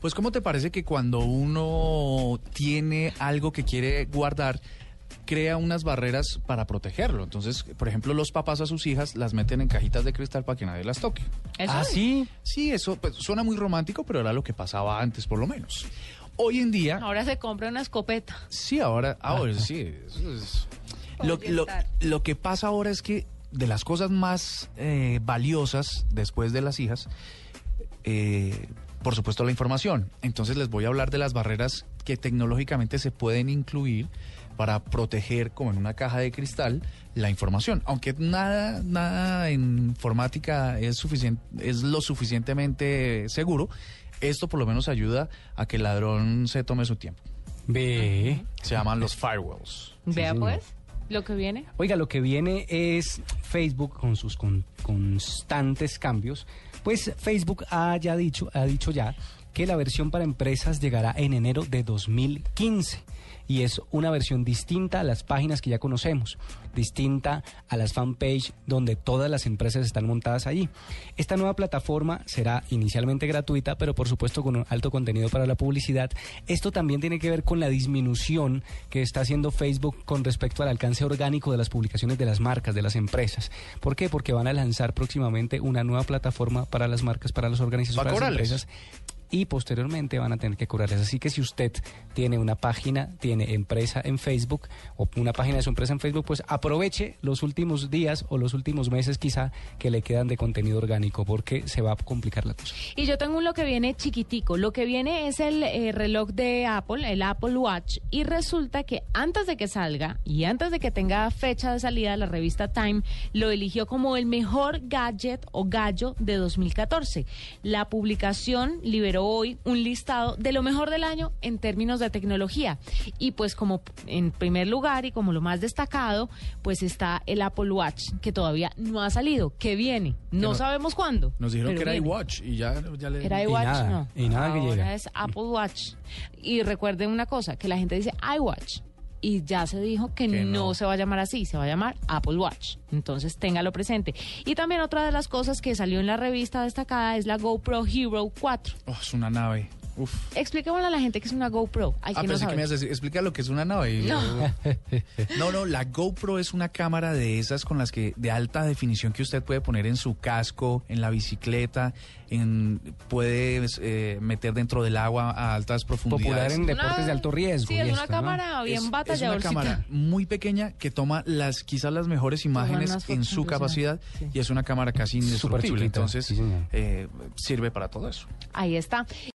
Pues ¿cómo te parece que cuando uno tiene algo que quiere guardar, crea unas barreras para protegerlo? Entonces, por ejemplo, los papás a sus hijas las meten en cajitas de cristal para que nadie las toque. ¿Eso? ¿Ah, sí? Sí, eso pues, suena muy romántico, pero era lo que pasaba antes, por lo menos. Hoy en día, Ahora se compra una escopeta. sí, ahora, ahora sí. eso es- Lo, lo- lo que pasa ahora es que de las cosas más eh, valiosas después de las hijas, eh, por supuesto la información. Entonces les voy a hablar de las barreras que tecnológicamente se pueden incluir para proteger, como en una caja de cristal, la información. Aunque nada, nada en informática es suficiente, es lo suficientemente seguro. Esto por lo menos ayuda a que el ladrón se tome su tiempo. Ve. Se llaman los firewalls. Vea pues lo que viene. Oiga, lo que viene es Facebook con sus con- constantes cambios. Pues Facebook ha ya dicho, ha dicho ya que la versión para empresas llegará en enero de 2015 y es una versión distinta a las páginas que ya conocemos, distinta a las fanpage donde todas las empresas están montadas allí. Esta nueva plataforma será inicialmente gratuita, pero por supuesto con un alto contenido para la publicidad. Esto también tiene que ver con la disminución que está haciendo Facebook con respecto al alcance orgánico de las publicaciones de las marcas, de las empresas. ¿Por qué? Porque van a lanzar próximamente una nueva plataforma para las marcas, para las organizaciones, ¿Va a para las empresas y posteriormente van a tener que cobrarles. Así que si usted tiene una página, tiene empresa en Facebook o una página de su empresa en Facebook, pues aproveche los últimos días o los últimos meses quizá que le quedan de contenido orgánico porque se va a complicar la cosa. Y yo tengo un lo que viene chiquitico. Lo que viene es el eh, reloj de Apple, el Apple Watch. Y resulta que antes de que salga y antes de que tenga fecha de salida, la revista Time lo eligió como el mejor gadget o gallo de 2014. La publicación liberó hoy un listado de lo mejor del año en términos de tecnología. Y pues como en primer lugar y como lo más destacado, pues está el Apple Watch, que todavía no ha salido. que viene? No, no- sabemos cuándo. Nos dijeron que era viene. iWatch y ya, ya le... Era Y iWatch, nada, no. y nada que Ahora llega. es Apple Watch. Y recuerden una cosa, que la gente dice iWatch. Y ya se dijo que, Que no. no. se va a llamar así, se va a llamar Apple Watch. Entonces téngalo presente. Y también otra de las cosas que salió en la revista destacada es la GoPro Hero 4. Oh, es una nave. Uf. Expliquémosle a la gente que es una GoPro. Hay Ah, que no pensé que me ibas a decir, explica lo que es una nave. No. no, no, la GoPro es una cámara de esas con las que de alta definición que usted puede poner en su casco, en la bicicleta, en puede eh, meter dentro del agua a altas profundidades. Popular en Una- deportes de alto riesgo. Sí, es una esto, ¿no? cámara bien Es- es una batalladorcita. cámara muy pequeña que toma las quizás las mejores imágenes en fotos su capacidad sí. y es una cámara casi indestructible. Entonces sí, eh, sirve para todo eso. Ahí está.